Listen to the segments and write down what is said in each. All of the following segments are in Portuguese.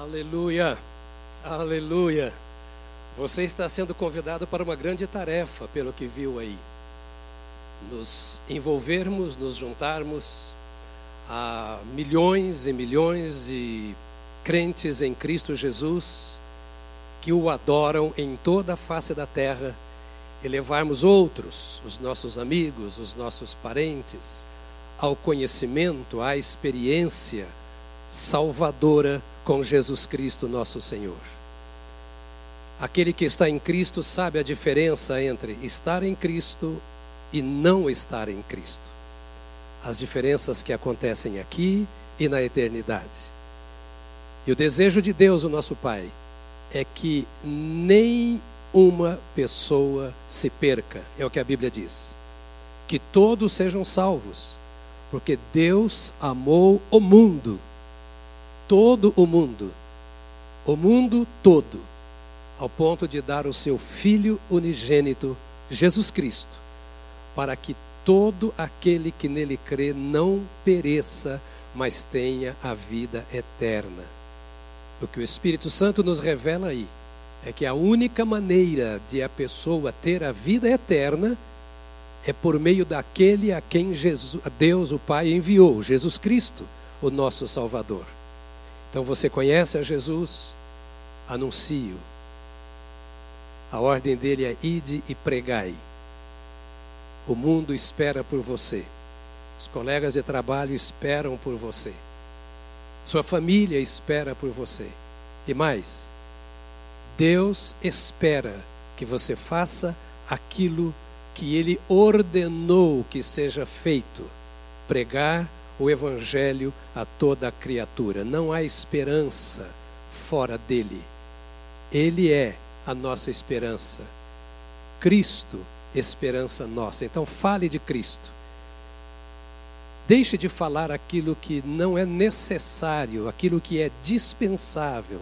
Aleluia, aleluia. Você está sendo convidado para uma grande tarefa, pelo que viu aí. Nos envolvermos, nos juntarmos a milhões e milhões de crentes em Cristo Jesus que o adoram em toda a face da terra e levarmos outros, os nossos amigos, os nossos parentes, ao conhecimento, à experiência salvadora com Jesus Cristo, nosso Senhor. Aquele que está em Cristo sabe a diferença entre estar em Cristo e não estar em Cristo. As diferenças que acontecem aqui e na eternidade. E o desejo de Deus, o nosso Pai, é que nem uma pessoa se perca, é o que a Bíblia diz. Que todos sejam salvos, porque Deus amou o mundo todo o mundo, o mundo todo, ao ponto de dar o seu Filho unigênito, Jesus Cristo, para que todo aquele que nele crê não pereça, mas tenha a vida eterna. O que o Espírito Santo nos revela aí é que a única maneira de a pessoa ter a vida eterna é por meio daquele a quem Jesus, Deus, o Pai, enviou, Jesus Cristo, o nosso Salvador. Então você conhece a Jesus? Anuncio. A ordem dele é ide e pregai. O mundo espera por você. Os colegas de trabalho esperam por você. Sua família espera por você. E mais, Deus espera que você faça aquilo que ele ordenou que seja feito: pregar o Evangelho a toda a criatura. Não há esperança fora dele. Ele é a nossa esperança. Cristo, esperança nossa. Então, fale de Cristo. Deixe de falar aquilo que não é necessário, aquilo que é dispensável.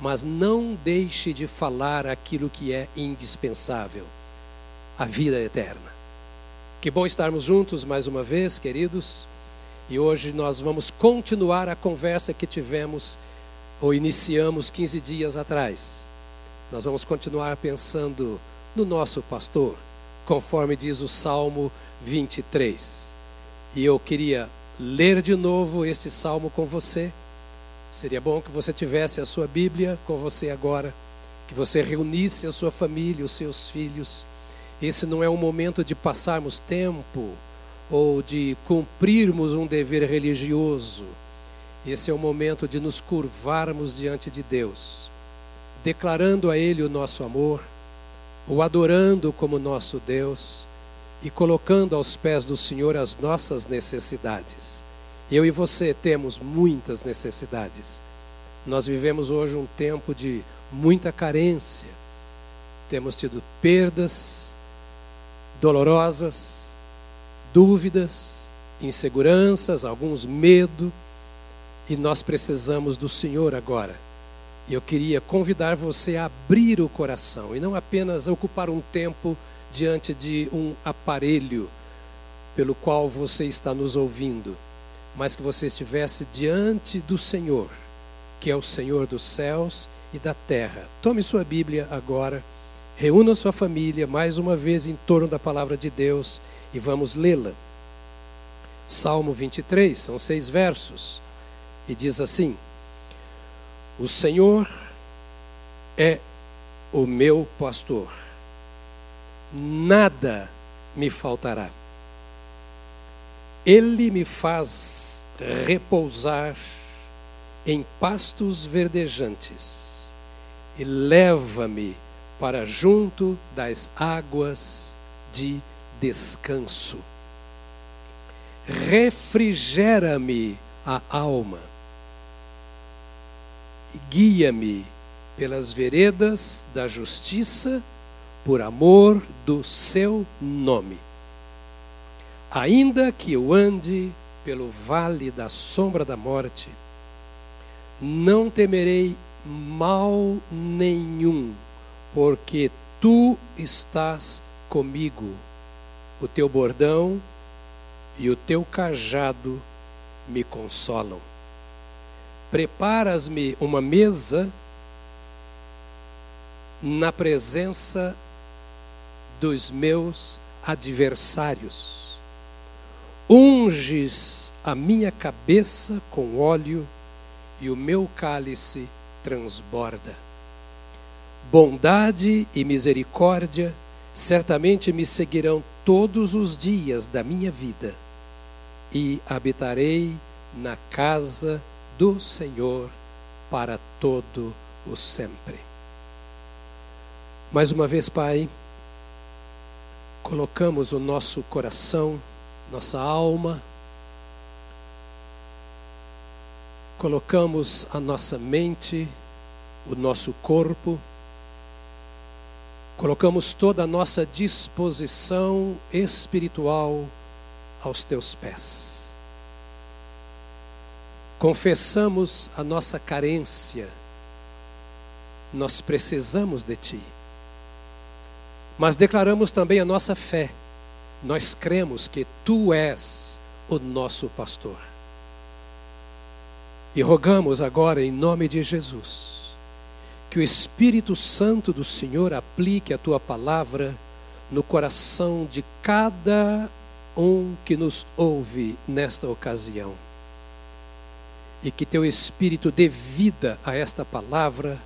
Mas não deixe de falar aquilo que é indispensável a vida eterna. Que bom estarmos juntos mais uma vez, queridos. E hoje nós vamos continuar a conversa que tivemos ou iniciamos 15 dias atrás. Nós vamos continuar pensando no nosso pastor, conforme diz o Salmo 23. E eu queria ler de novo este salmo com você. Seria bom que você tivesse a sua Bíblia com você agora, que você reunisse a sua família, os seus filhos esse não é um momento de passarmos tempo ou de cumprirmos um dever religioso. Esse é o momento de nos curvarmos diante de Deus, declarando a Ele o nosso amor, o adorando como nosso Deus e colocando aos pés do Senhor as nossas necessidades. Eu e você temos muitas necessidades. Nós vivemos hoje um tempo de muita carência. Temos tido perdas, dolorosas, dúvidas, inseguranças, alguns medo, e nós precisamos do Senhor agora. E eu queria convidar você a abrir o coração e não apenas ocupar um tempo diante de um aparelho pelo qual você está nos ouvindo, mas que você estivesse diante do Senhor, que é o Senhor dos céus e da terra. Tome sua Bíblia agora Reúna sua família mais uma vez em torno da palavra de Deus e vamos lê-la. Salmo 23, são seis versos, e diz assim: O Senhor é o meu pastor, nada me faltará. Ele me faz repousar em pastos verdejantes e leva-me para junto das águas de descanso. Refrigera-me a alma guia-me pelas veredas da justiça por amor do seu nome. Ainda que eu ande pelo vale da sombra da morte, não temerei mal nenhum porque tu estás comigo. O teu bordão e o teu cajado me consolam. Preparas-me uma mesa na presença dos meus adversários. Unges a minha cabeça com óleo e o meu cálice transborda. Bondade e misericórdia certamente me seguirão todos os dias da minha vida e habitarei na casa do Senhor para todo o sempre. Mais uma vez, Pai, colocamos o nosso coração, nossa alma, colocamos a nossa mente, o nosso corpo, colocamos toda a nossa disposição espiritual aos teus pés. Confessamos a nossa carência, nós precisamos de Ti. Mas declaramos também a nossa fé, nós cremos que Tu és o nosso pastor. E rogamos agora, em nome de Jesus, que o Espírito Santo do Senhor aplique a tua palavra no coração de cada um que nos ouve nesta ocasião. E que teu Espírito dê vida a esta palavra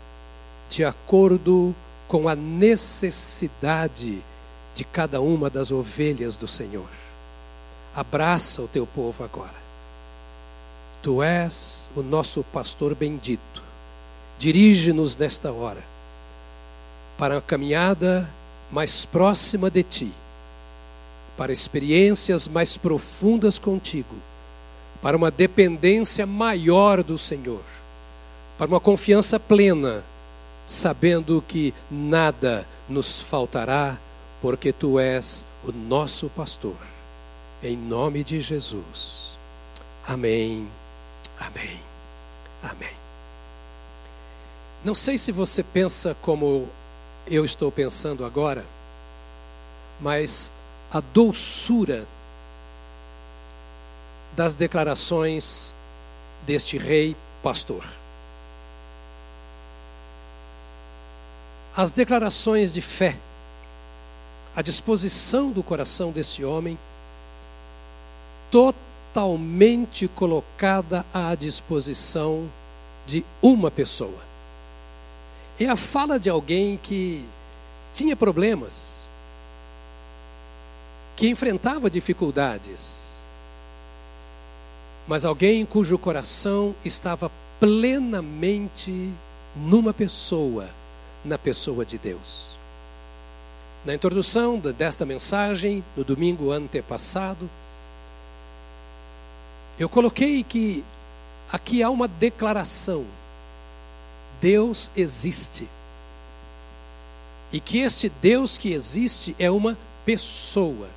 de acordo com a necessidade de cada uma das ovelhas do Senhor. Abraça o teu povo agora. Tu és o nosso pastor bendito. Dirige-nos nesta hora para a caminhada mais próxima de Ti, para experiências mais profundas contigo, para uma dependência maior do Senhor, para uma confiança plena, sabendo que nada nos faltará, porque Tu és o nosso pastor. Em nome de Jesus. Amém. Amém. Amém. Não sei se você pensa como eu estou pensando agora, mas a doçura das declarações deste rei pastor. As declarações de fé, a disposição do coração desse homem, totalmente colocada à disposição de uma pessoa. É a fala de alguém que tinha problemas, que enfrentava dificuldades, mas alguém cujo coração estava plenamente numa pessoa, na pessoa de Deus. Na introdução desta mensagem, no domingo antepassado, eu coloquei que aqui há uma declaração: Deus existe. E que este Deus que existe é uma pessoa.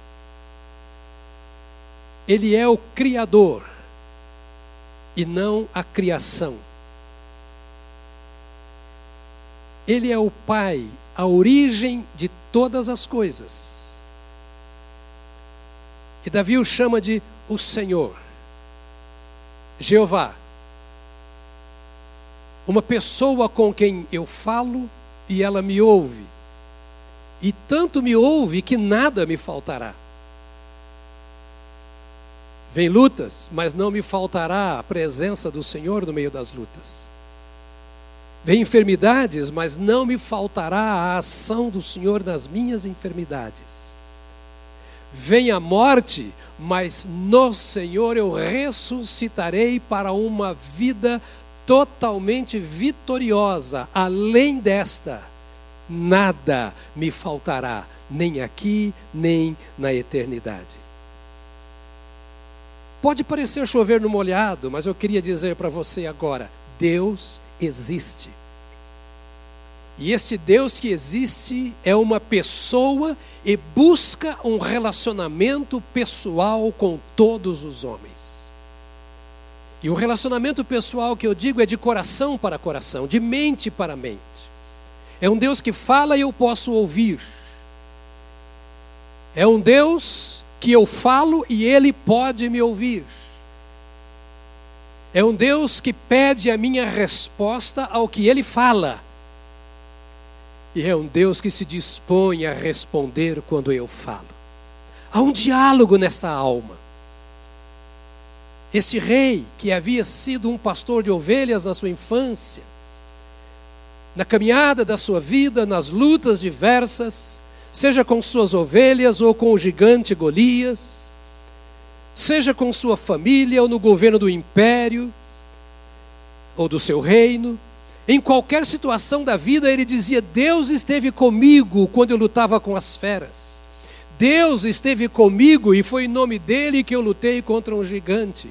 Ele é o Criador e não a criação. Ele é o Pai, a origem de todas as coisas. E Davi o chama de o Senhor. Jeová, uma pessoa com quem eu falo e ela me ouve, e tanto me ouve que nada me faltará. Vem lutas, mas não me faltará a presença do Senhor no meio das lutas. Vem enfermidades, mas não me faltará a ação do Senhor nas minhas enfermidades. Vem a morte, mas no Senhor eu ressuscitarei para uma vida totalmente vitoriosa. Além desta, nada me faltará, nem aqui, nem na eternidade. Pode parecer chover no molhado, mas eu queria dizer para você agora: Deus existe. E esse Deus que existe é uma pessoa e busca um relacionamento pessoal com todos os homens. E o relacionamento pessoal que eu digo é de coração para coração, de mente para mente. É um Deus que fala e eu posso ouvir. É um Deus que eu falo e ele pode me ouvir. É um Deus que pede a minha resposta ao que ele fala. E é um Deus que se dispõe a responder quando eu falo. Há um diálogo nesta alma. Esse rei, que havia sido um pastor de ovelhas na sua infância, na caminhada da sua vida, nas lutas diversas, seja com suas ovelhas ou com o gigante Golias, seja com sua família ou no governo do império ou do seu reino, em qualquer situação da vida, ele dizia: Deus esteve comigo quando eu lutava com as feras. Deus esteve comigo e foi em nome dele que eu lutei contra um gigante.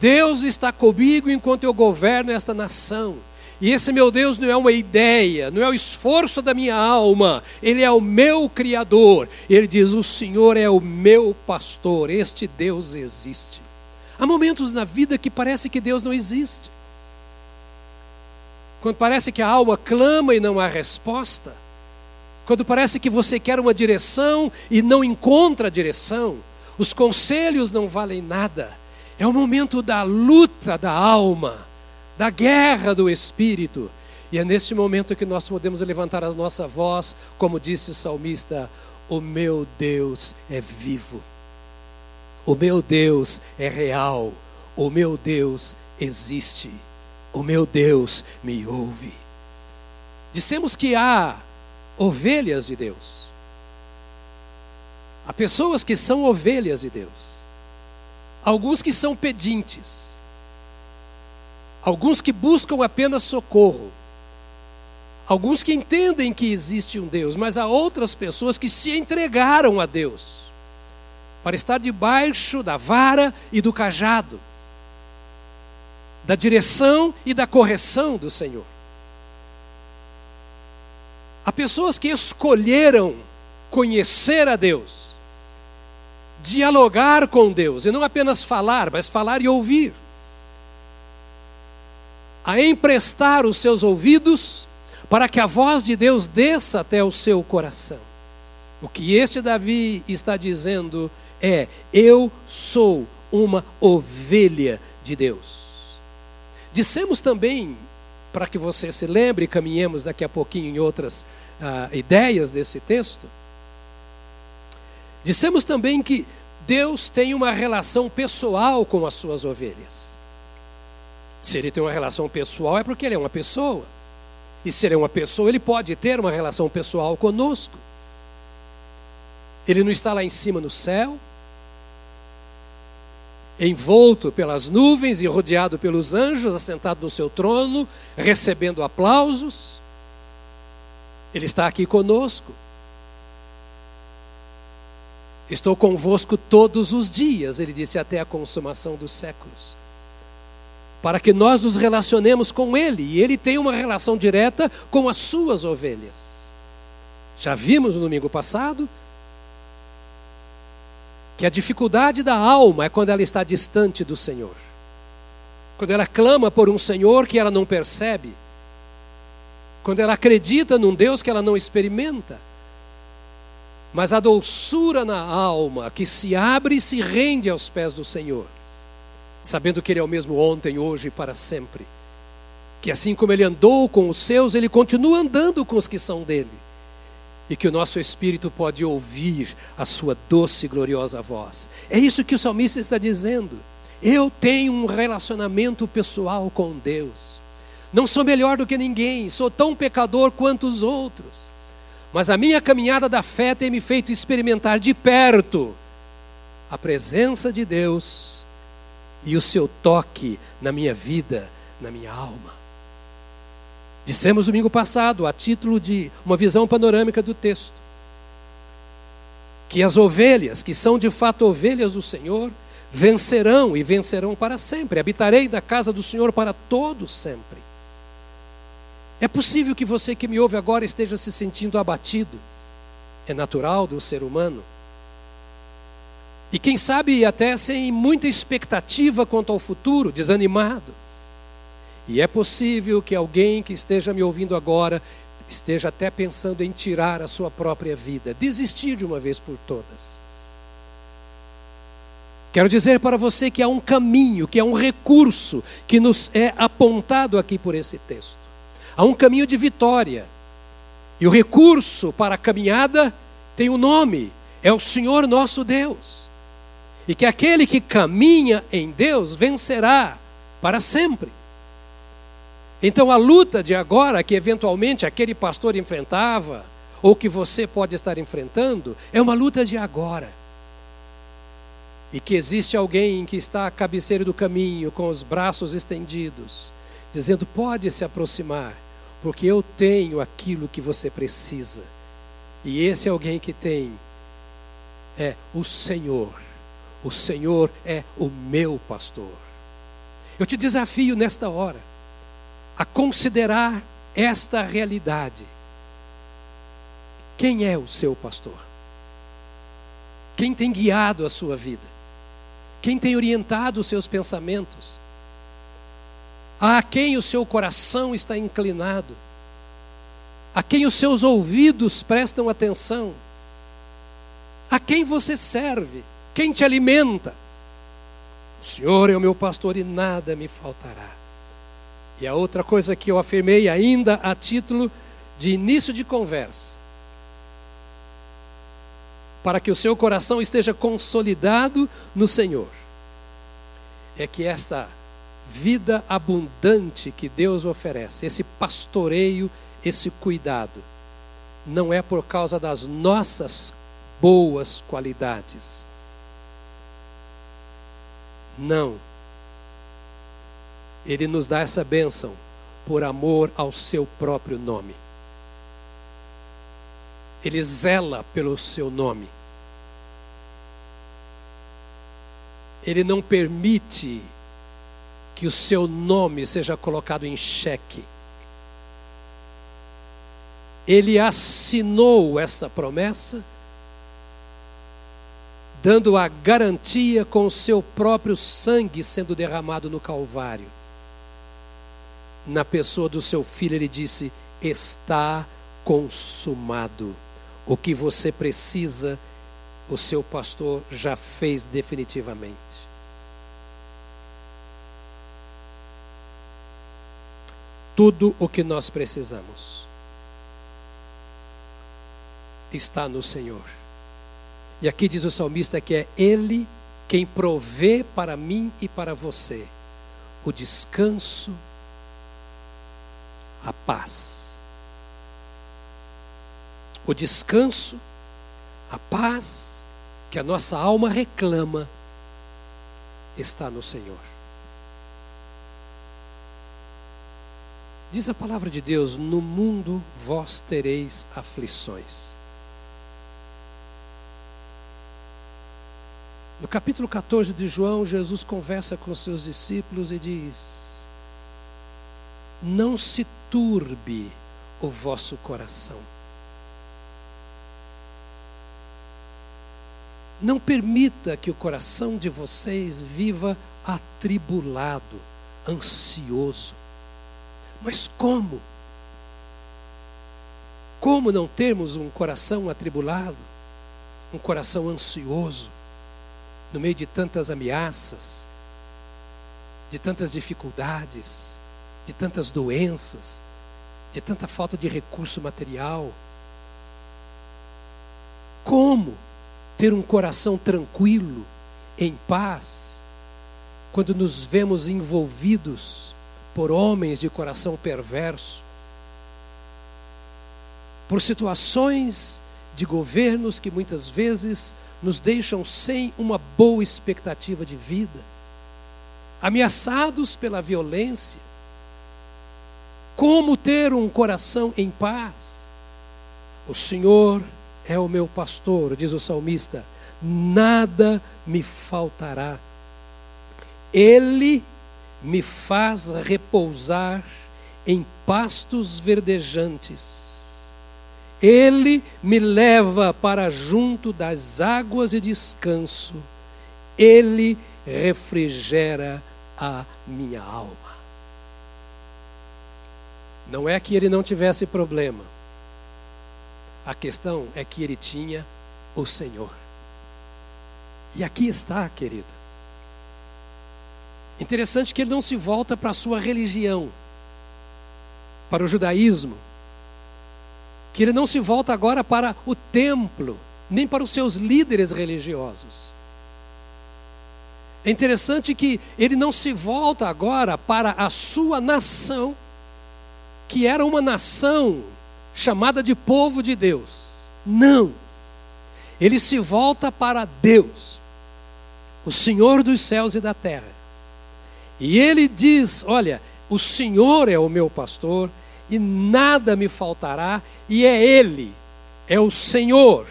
Deus está comigo enquanto eu governo esta nação. E esse meu Deus não é uma ideia, não é o esforço da minha alma, ele é o meu Criador. Ele diz: O Senhor é o meu pastor, este Deus existe. Há momentos na vida que parece que Deus não existe quando parece que a alma clama e não há resposta, quando parece que você quer uma direção e não encontra a direção, os conselhos não valem nada. É o momento da luta da alma, da guerra do espírito. E é neste momento que nós podemos levantar a nossa voz, como disse o salmista: O meu Deus é vivo, o meu Deus é real, o meu Deus existe o meu Deus me ouve. Dissemos que há ovelhas de Deus. Há pessoas que são ovelhas de Deus. Alguns que são pedintes. Alguns que buscam apenas socorro. Alguns que entendem que existe um Deus, mas há outras pessoas que se entregaram a Deus para estar debaixo da vara e do cajado da direção e da correção do Senhor. Há pessoas que escolheram conhecer a Deus, dialogar com Deus, e não apenas falar, mas falar e ouvir. A emprestar os seus ouvidos para que a voz de Deus desça até o seu coração. O que este Davi está dizendo é: Eu sou uma ovelha de Deus. Dissemos também, para que você se lembre, caminhemos daqui a pouquinho em outras ah, ideias desse texto. Dissemos também que Deus tem uma relação pessoal com as suas ovelhas. Se ele tem uma relação pessoal, é porque ele é uma pessoa. E se ele é uma pessoa, ele pode ter uma relação pessoal conosco. Ele não está lá em cima no céu, envolto pelas nuvens e rodeado pelos anjos, assentado no seu trono, recebendo aplausos. Ele está aqui conosco. Estou convosco todos os dias, ele disse, até a consumação dos séculos. Para que nós nos relacionemos com ele, e ele tem uma relação direta com as suas ovelhas. Já vimos no domingo passado que a dificuldade da alma é quando ela está distante do Senhor. Quando ela clama por um Senhor que ela não percebe. Quando ela acredita num Deus que ela não experimenta. Mas a doçura na alma que se abre e se rende aos pés do Senhor, sabendo que Ele é o mesmo ontem, hoje e para sempre. Que assim como Ele andou com os seus, Ele continua andando com os que são dele e que o nosso espírito pode ouvir a sua doce e gloriosa voz. É isso que o salmista está dizendo. Eu tenho um relacionamento pessoal com Deus. Não sou melhor do que ninguém, sou tão pecador quanto os outros. Mas a minha caminhada da fé tem me feito experimentar de perto a presença de Deus e o seu toque na minha vida, na minha alma. Dissemos domingo passado, a título de uma visão panorâmica do texto, que as ovelhas, que são de fato ovelhas do Senhor, vencerão e vencerão para sempre. Habitarei na casa do Senhor para todo sempre. É possível que você que me ouve agora esteja se sentindo abatido. É natural do ser humano. E quem sabe até sem muita expectativa quanto ao futuro, desanimado. E é possível que alguém que esteja me ouvindo agora esteja até pensando em tirar a sua própria vida, desistir de uma vez por todas. Quero dizer para você que há um caminho, que há um recurso que nos é apontado aqui por esse texto. Há um caminho de vitória. E o recurso para a caminhada tem um nome: é o Senhor nosso Deus. E que aquele que caminha em Deus vencerá para sempre. Então a luta de agora, que eventualmente aquele pastor enfrentava, ou que você pode estar enfrentando, é uma luta de agora e que existe alguém que está à cabeceira do caminho, com os braços estendidos, dizendo: pode se aproximar, porque eu tenho aquilo que você precisa. E esse alguém que tem é o Senhor. O Senhor é o meu pastor. Eu te desafio nesta hora a considerar esta realidade. Quem é o seu pastor? Quem tem guiado a sua vida? Quem tem orientado os seus pensamentos? A quem o seu coração está inclinado? A quem os seus ouvidos prestam atenção? A quem você serve? Quem te alimenta? O Senhor é o meu pastor e nada me faltará. E a outra coisa que eu afirmei ainda a título de início de conversa para que o seu coração esteja consolidado no Senhor, é que esta vida abundante que Deus oferece, esse pastoreio, esse cuidado, não é por causa das nossas boas qualidades. Não. Ele nos dá essa bênção por amor ao seu próprio nome. Ele zela pelo seu nome. Ele não permite que o seu nome seja colocado em xeque. Ele assinou essa promessa, dando a garantia com o seu próprio sangue sendo derramado no Calvário. Na pessoa do seu filho, ele disse: Está consumado. O que você precisa, o seu pastor já fez definitivamente. Tudo o que nós precisamos está no Senhor. E aqui diz o salmista que é Ele quem provê para mim e para você o descanso, a paz o descanso, a paz que a nossa alma reclama está no Senhor. Diz a palavra de Deus: No mundo vós tereis aflições. No capítulo 14 de João, Jesus conversa com seus discípulos e diz: Não se turbe o vosso coração. Não permita que o coração de vocês viva atribulado, ansioso. Mas como? Como não termos um coração atribulado, um coração ansioso, no meio de tantas ameaças, de tantas dificuldades, de tantas doenças, de tanta falta de recurso material? Como? ter um coração tranquilo, em paz, quando nos vemos envolvidos por homens de coração perverso, por situações de governos que muitas vezes nos deixam sem uma boa expectativa de vida, ameaçados pela violência. Como ter um coração em paz? O Senhor é o meu pastor, diz o salmista, nada me faltará. Ele me faz repousar em pastos verdejantes. Ele me leva para junto das águas de descanso. Ele refrigera a minha alma. Não é que ele não tivesse problema. A questão é que ele tinha o Senhor. E aqui está, querido. Interessante que ele não se volta para a sua religião, para o judaísmo, que ele não se volta agora para o templo, nem para os seus líderes religiosos. É interessante que ele não se volta agora para a sua nação, que era uma nação chamada de povo de Deus. Não. Ele se volta para Deus, o Senhor dos céus e da terra. E ele diz: Olha, o Senhor é o meu pastor e nada me faltará, e é Ele, é o Senhor,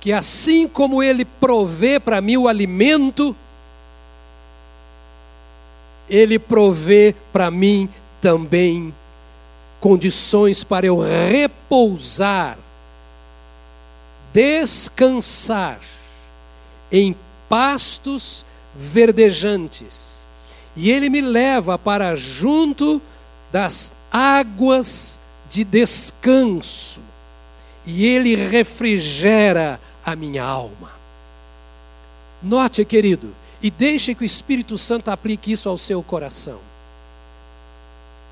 que assim como Ele provê para mim o alimento, Ele provê para mim também condições para eu repousar, descansar em pastos verdejantes. E ele me leva para junto das águas de descanso. E ele refrigera a minha alma. Note, querido, e deixe que o Espírito Santo aplique isso ao seu coração.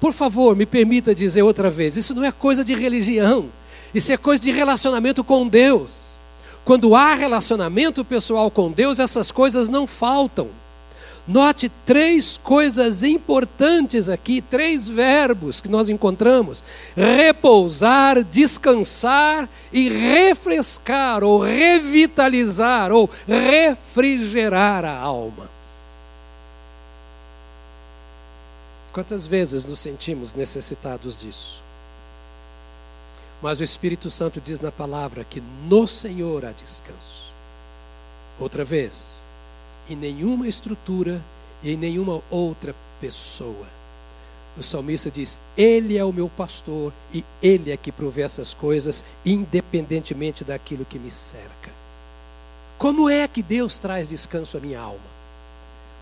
Por favor, me permita dizer outra vez: isso não é coisa de religião, isso é coisa de relacionamento com Deus. Quando há relacionamento pessoal com Deus, essas coisas não faltam. Note três coisas importantes aqui, três verbos que nós encontramos: repousar, descansar e refrescar, ou revitalizar, ou refrigerar a alma. Quantas vezes nos sentimos necessitados disso? Mas o Espírito Santo diz na palavra que no Senhor há descanso. Outra vez, em nenhuma estrutura e em nenhuma outra pessoa. O salmista diz: Ele é o meu pastor e Ele é que provê essas coisas, independentemente daquilo que me cerca. Como é que Deus traz descanso à minha alma?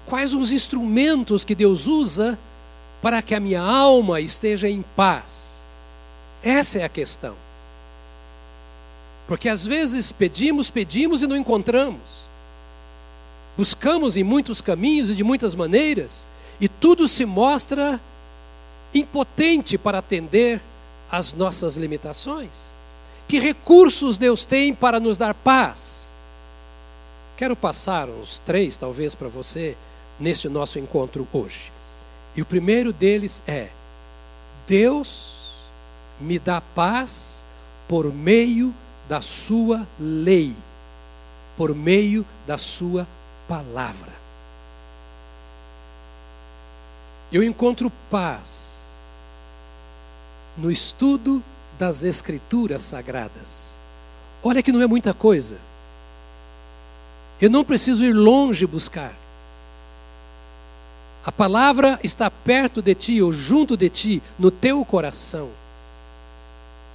Quais os instrumentos que Deus usa para que a minha alma esteja em paz? Essa é a questão. Porque às vezes pedimos, pedimos e não encontramos. Buscamos em muitos caminhos e de muitas maneiras, e tudo se mostra impotente para atender às nossas limitações. Que recursos Deus tem para nos dar paz? Quero passar uns três, talvez, para você, neste nosso encontro hoje. E o primeiro deles é: Deus me dá paz por meio da sua lei, por meio da sua palavra. Eu encontro paz no estudo das Escrituras Sagradas. Olha que não é muita coisa. Eu não preciso ir longe buscar. A palavra está perto de ti ou junto de ti, no teu coração.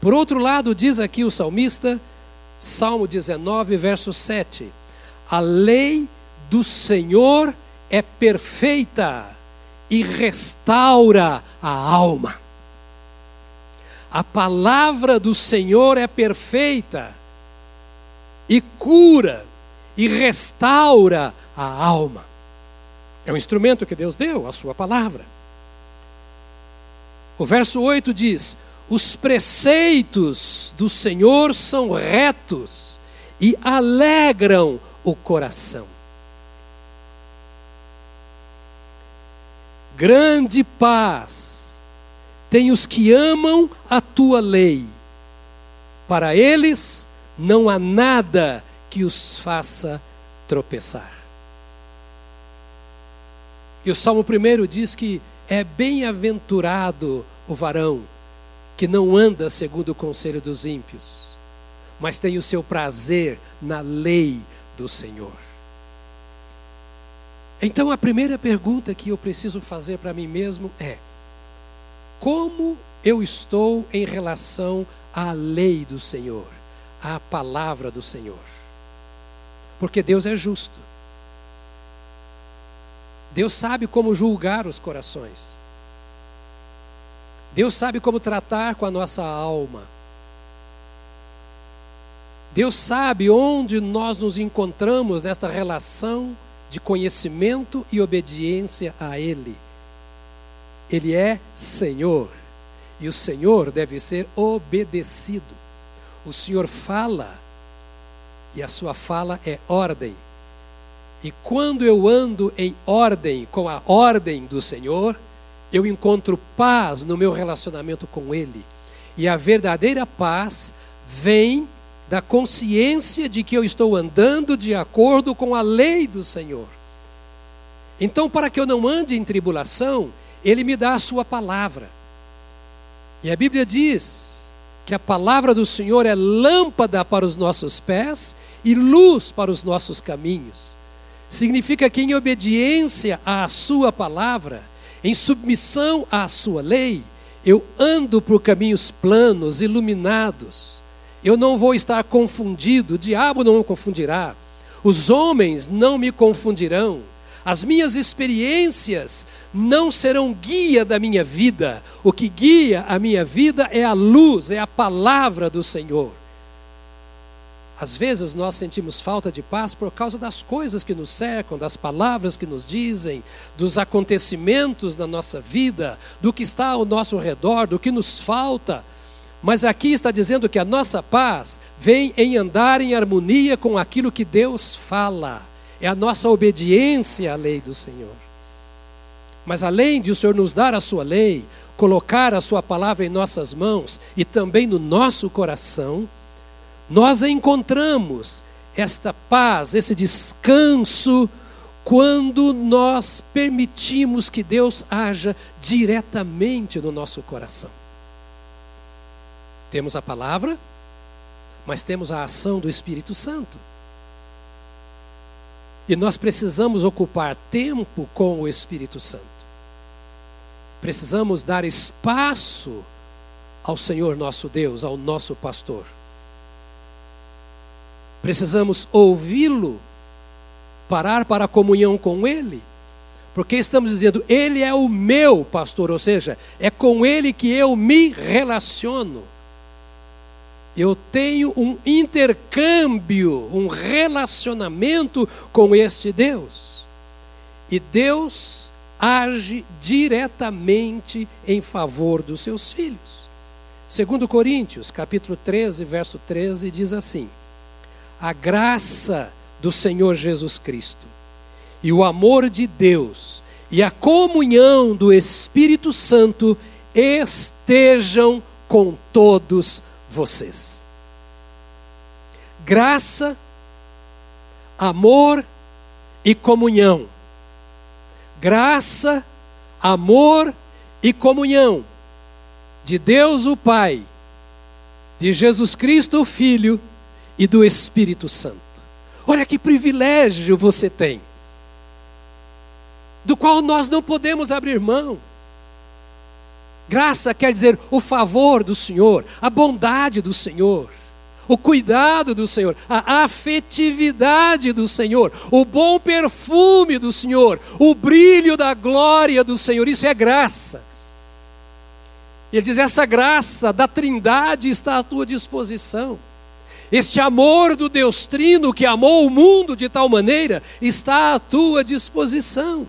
Por outro lado, diz aqui o salmista, Salmo 19, verso 7: A lei do Senhor é perfeita e restaura a alma. A palavra do Senhor é perfeita e cura e restaura a alma. É um instrumento que Deus deu, a sua palavra. O verso 8 diz: os preceitos do Senhor são retos e alegram o coração. Grande paz tem os que amam a tua lei. Para eles não há nada que os faça tropeçar. E o Salmo 1 diz que é bem-aventurado o varão que não anda segundo o conselho dos ímpios, mas tem o seu prazer na lei do Senhor. Então a primeira pergunta que eu preciso fazer para mim mesmo é: como eu estou em relação à lei do Senhor, à palavra do Senhor? Porque Deus é justo. Deus sabe como julgar os corações. Deus sabe como tratar com a nossa alma. Deus sabe onde nós nos encontramos nesta relação de conhecimento e obediência a Ele. Ele é Senhor e o Senhor deve ser obedecido. O Senhor fala e a sua fala é ordem. E quando eu ando em ordem com a ordem do Senhor, eu encontro paz no meu relacionamento com Ele. E a verdadeira paz vem da consciência de que eu estou andando de acordo com a lei do Senhor. Então, para que eu não ande em tribulação, Ele me dá a Sua palavra. E a Bíblia diz que a palavra do Senhor é lâmpada para os nossos pés e luz para os nossos caminhos. Significa que, em obediência à Sua palavra, em submissão à Sua lei, eu ando por caminhos planos, iluminados. Eu não vou estar confundido, o diabo não me confundirá, os homens não me confundirão, as minhas experiências não serão guia da minha vida, o que guia a minha vida é a luz, é a palavra do Senhor. Às vezes nós sentimos falta de paz por causa das coisas que nos cercam, das palavras que nos dizem, dos acontecimentos da nossa vida, do que está ao nosso redor, do que nos falta. Mas aqui está dizendo que a nossa paz vem em andar em harmonia com aquilo que Deus fala. É a nossa obediência à lei do Senhor. Mas além de o Senhor nos dar a sua lei, colocar a sua palavra em nossas mãos e também no nosso coração, nós encontramos esta paz, esse descanso, quando nós permitimos que Deus haja diretamente no nosso coração. Temos a palavra, mas temos a ação do Espírito Santo. E nós precisamos ocupar tempo com o Espírito Santo. Precisamos dar espaço ao Senhor nosso Deus, ao nosso pastor. Precisamos ouvi-lo, parar para a comunhão com Ele, porque estamos dizendo, Ele é o meu pastor, ou seja, é com Ele que eu me relaciono. Eu tenho um intercâmbio, um relacionamento com este Deus. E Deus age diretamente em favor dos seus filhos. Segundo Coríntios, capítulo 13, verso 13 diz assim: A graça do Senhor Jesus Cristo e o amor de Deus e a comunhão do Espírito Santo estejam com todos vocês. Graça, amor e comunhão. Graça, amor e comunhão de Deus o Pai, de Jesus Cristo o Filho e do Espírito Santo. Olha que privilégio você tem, do qual nós não podemos abrir mão. Graça quer dizer o favor do Senhor, a bondade do Senhor, o cuidado do Senhor, a afetividade do Senhor, o bom perfume do Senhor, o brilho da glória do Senhor. Isso é graça. Ele diz: essa graça da Trindade está à tua disposição. Este amor do Deus Trino que amou o mundo de tal maneira está à tua disposição.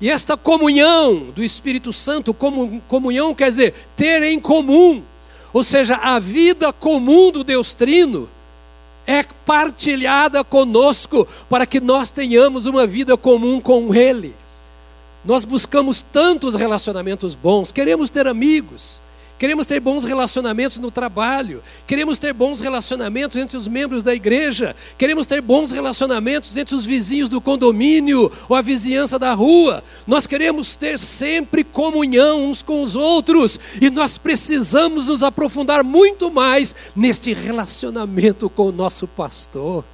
E esta comunhão do Espírito Santo, comunhão quer dizer ter em comum, ou seja, a vida comum do Deus Trino é partilhada conosco para que nós tenhamos uma vida comum com Ele. Nós buscamos tantos relacionamentos bons, queremos ter amigos, Queremos ter bons relacionamentos no trabalho, queremos ter bons relacionamentos entre os membros da igreja, queremos ter bons relacionamentos entre os vizinhos do condomínio ou a vizinhança da rua. Nós queremos ter sempre comunhão uns com os outros e nós precisamos nos aprofundar muito mais neste relacionamento com o nosso pastor,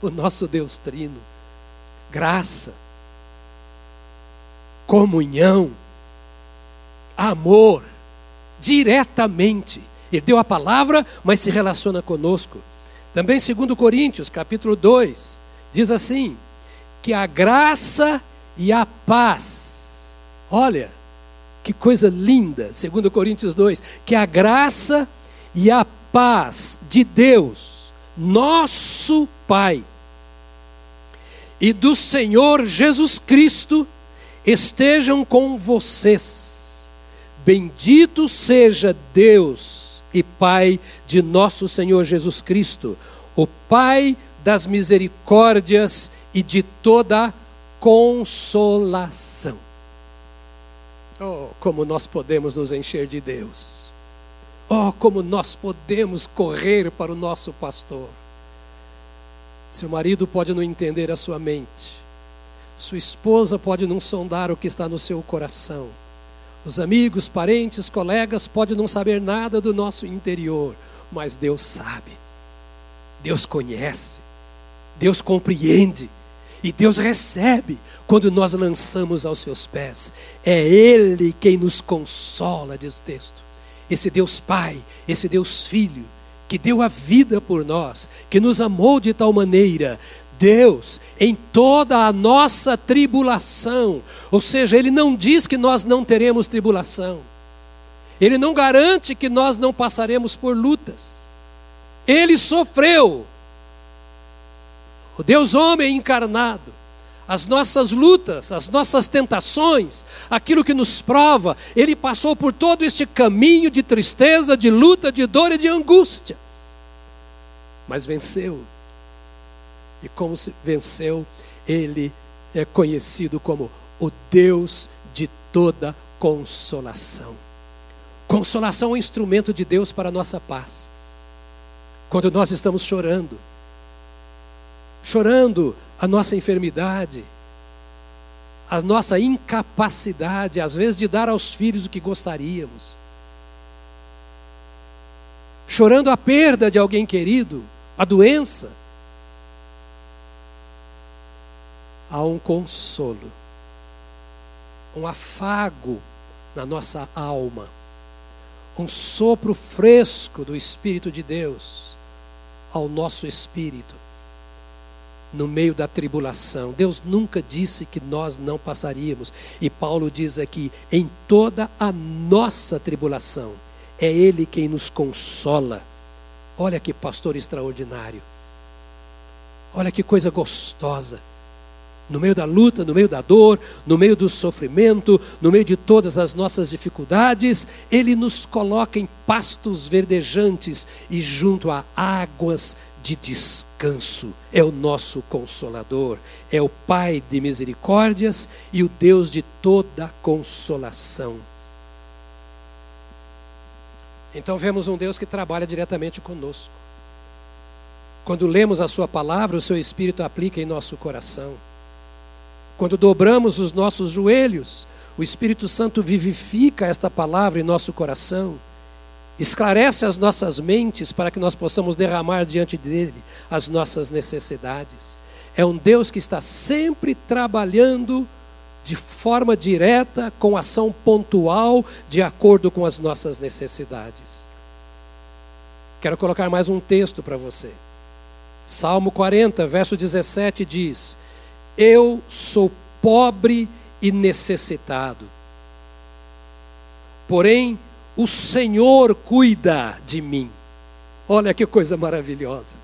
o nosso Deus Trino. Graça, comunhão, amor diretamente. Ele deu a palavra, mas se relaciona conosco. Também 2 Coríntios, capítulo 2, diz assim: que a graça e a paz. Olha, que coisa linda, 2 Coríntios 2, que a graça e a paz de Deus, nosso Pai, e do Senhor Jesus Cristo estejam com vocês. Bendito seja Deus e Pai de nosso Senhor Jesus Cristo, o Pai das misericórdias e de toda consolação. Oh, como nós podemos nos encher de Deus. Oh, como nós podemos correr para o nosso pastor. Seu marido pode não entender a sua mente. Sua esposa pode não sondar o que está no seu coração. Os amigos, parentes, colegas podem não saber nada do nosso interior, mas Deus sabe. Deus conhece. Deus compreende. E Deus recebe quando nós lançamos aos seus pés. É Ele quem nos consola, diz o texto. Esse Deus Pai, esse Deus Filho, que deu a vida por nós, que nos amou de tal maneira. Deus, em toda a nossa tribulação, ou seja, Ele não diz que nós não teremos tribulação, Ele não garante que nós não passaremos por lutas, Ele sofreu, o Deus homem encarnado, as nossas lutas, as nossas tentações, aquilo que nos prova, ele passou por todo este caminho de tristeza, de luta, de dor e de angústia. Mas venceu. E como se venceu, ele é conhecido como o Deus de toda consolação. Consolação é um instrumento de Deus para a nossa paz. Quando nós estamos chorando, chorando a nossa enfermidade, a nossa incapacidade, às vezes, de dar aos filhos o que gostaríamos, chorando a perda de alguém querido, a doença, há um consolo, um afago na nossa alma, um sopro fresco do Espírito de Deus ao nosso espírito no meio da tribulação. Deus nunca disse que nós não passaríamos. E Paulo diz aqui: em toda a nossa tribulação, é Ele quem nos consola. Olha que pastor extraordinário. Olha que coisa gostosa. No meio da luta, no meio da dor, no meio do sofrimento, no meio de todas as nossas dificuldades, Ele nos coloca em pastos verdejantes e junto a águas de descanso. É o nosso consolador, é o Pai de misericórdias e o Deus de toda consolação. Então vemos um Deus que trabalha diretamente conosco. Quando lemos a Sua palavra, o Seu Espírito aplica em nosso coração. Quando dobramos os nossos joelhos, o Espírito Santo vivifica esta palavra em nosso coração esclarece as nossas mentes para que nós possamos derramar diante dele as nossas necessidades. É um Deus que está sempre trabalhando de forma direta, com ação pontual, de acordo com as nossas necessidades. Quero colocar mais um texto para você. Salmo 40, verso 17 diz: Eu sou pobre e necessitado, porém o Senhor cuida de mim. Olha que coisa maravilhosa.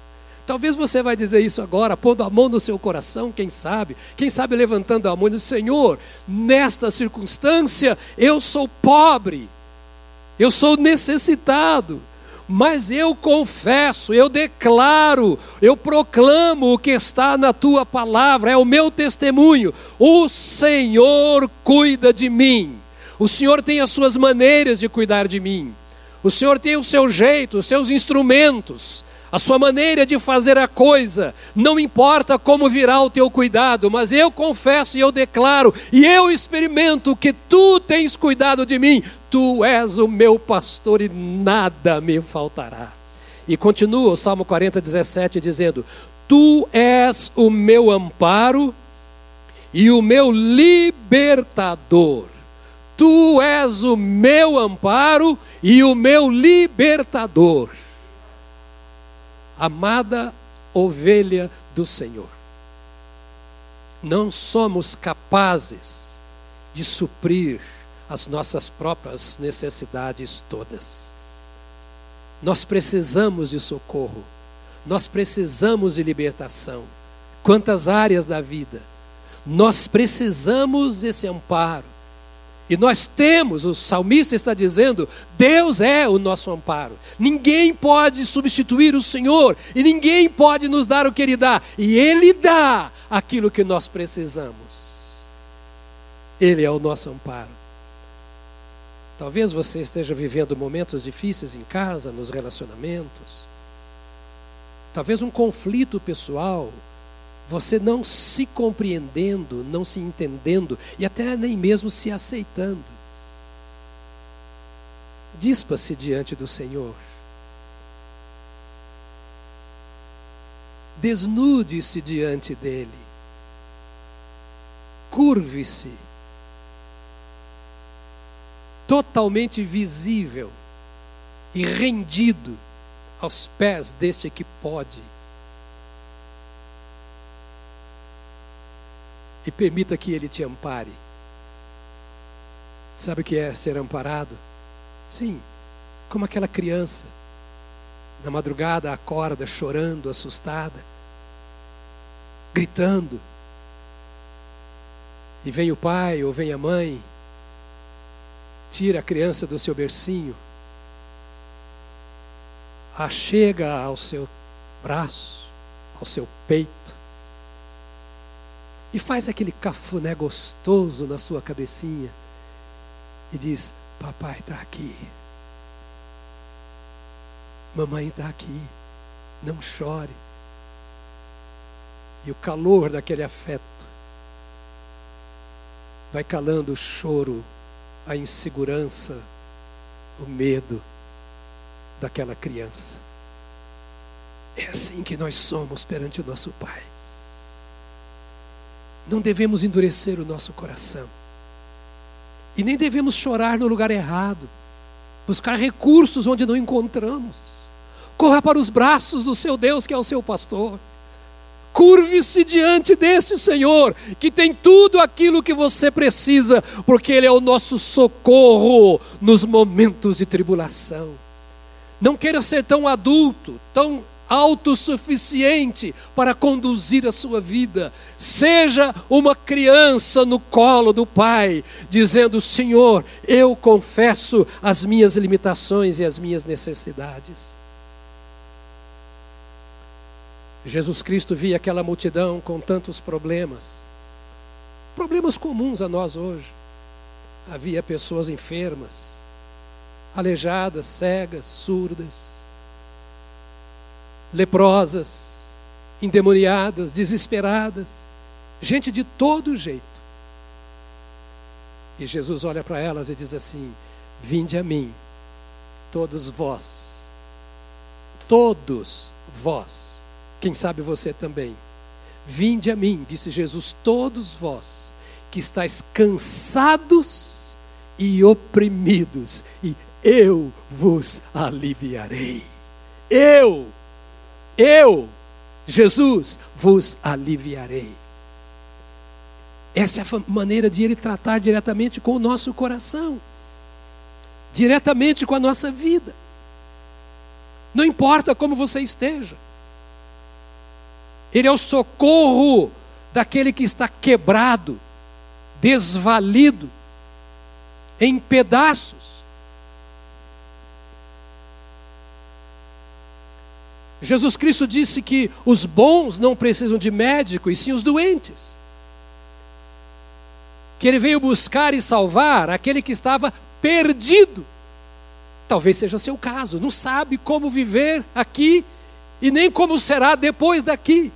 Talvez você vai dizer isso agora, pondo a mão no seu coração, quem sabe? Quem sabe levantando a mão e Senhor, nesta circunstância eu sou pobre, eu sou necessitado, mas eu confesso, eu declaro, eu proclamo o que está na tua palavra, é o meu testemunho. O Senhor cuida de mim. O Senhor tem as suas maneiras de cuidar de mim. O Senhor tem o seu jeito, os seus instrumentos, a sua maneira de fazer a coisa. Não importa como virá o teu cuidado, mas eu confesso e eu declaro e eu experimento que tu tens cuidado de mim. Tu és o meu pastor e nada me faltará. E continua o Salmo 40, 17 dizendo: Tu és o meu amparo e o meu libertador. Tu és o meu amparo e o meu libertador. Amada ovelha do Senhor, não somos capazes de suprir as nossas próprias necessidades todas. Nós precisamos de socorro, nós precisamos de libertação. quantas áreas da vida. Nós precisamos desse amparo. E nós temos, o salmista está dizendo, Deus é o nosso amparo. Ninguém pode substituir o Senhor, e ninguém pode nos dar o que Ele dá, e Ele dá aquilo que nós precisamos. Ele é o nosso amparo. Talvez você esteja vivendo momentos difíceis em casa, nos relacionamentos. Talvez um conflito pessoal, você não se compreendendo, não se entendendo e até nem mesmo se aceitando. Dispa-se diante do Senhor. Desnude-se diante dele. Curve-se. Totalmente visível e rendido aos pés deste que pode e permita que Ele te ampare. Sabe o que é ser amparado? Sim, como aquela criança, na madrugada acorda chorando, assustada, gritando, e vem o pai ou vem a mãe, tira a criança do seu bercinho, a chega ao seu braço, ao seu peito, e faz aquele cafuné gostoso na sua cabecinha e diz: Papai está aqui, mamãe está aqui, não chore. E o calor daquele afeto vai calando o choro, a insegurança, o medo daquela criança. É assim que nós somos perante o nosso Pai. Não devemos endurecer o nosso coração. E nem devemos chorar no lugar errado, buscar recursos onde não encontramos. Corra para os braços do seu Deus, que é o seu pastor. Curve-se diante deste Senhor, que tem tudo aquilo que você precisa, porque Ele é o nosso socorro nos momentos de tribulação. Não queira ser tão adulto, tão autossuficiente para conduzir a sua vida. Seja uma criança no colo do Pai, dizendo: Senhor, eu confesso as minhas limitações e as minhas necessidades. Jesus Cristo via aquela multidão com tantos problemas, problemas comuns a nós hoje. Havia pessoas enfermas, aleijadas, cegas, surdas leprosas, endemoniadas, desesperadas, gente de todo jeito. E Jesus olha para elas e diz assim: Vinde a mim, todos vós, todos vós, quem sabe você também. Vinde a mim, disse Jesus, todos vós que estáis cansados e oprimidos, e eu vos aliviarei. Eu eu, Jesus, vos aliviarei. Essa é a maneira de Ele tratar diretamente com o nosso coração, diretamente com a nossa vida. Não importa como você esteja, Ele é o socorro daquele que está quebrado, desvalido, em pedaços. Jesus Cristo disse que os bons não precisam de médico, e sim os doentes. Que ele veio buscar e salvar aquele que estava perdido. Talvez seja seu caso, não sabe como viver aqui e nem como será depois daqui.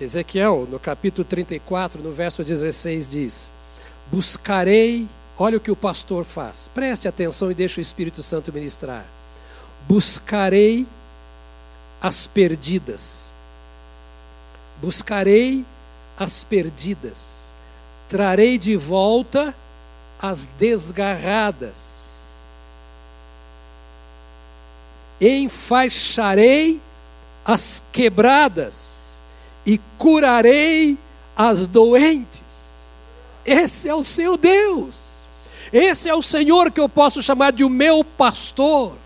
Ezequiel, no capítulo 34, no verso 16, diz: Buscarei Olha o que o pastor faz. Preste atenção e deixe o Espírito Santo ministrar. Buscarei as perdidas. Buscarei as perdidas. Trarei de volta as desgarradas. Enfaixarei as quebradas e curarei as doentes. Esse é o seu Deus. Esse é o Senhor que eu posso chamar de o meu pastor.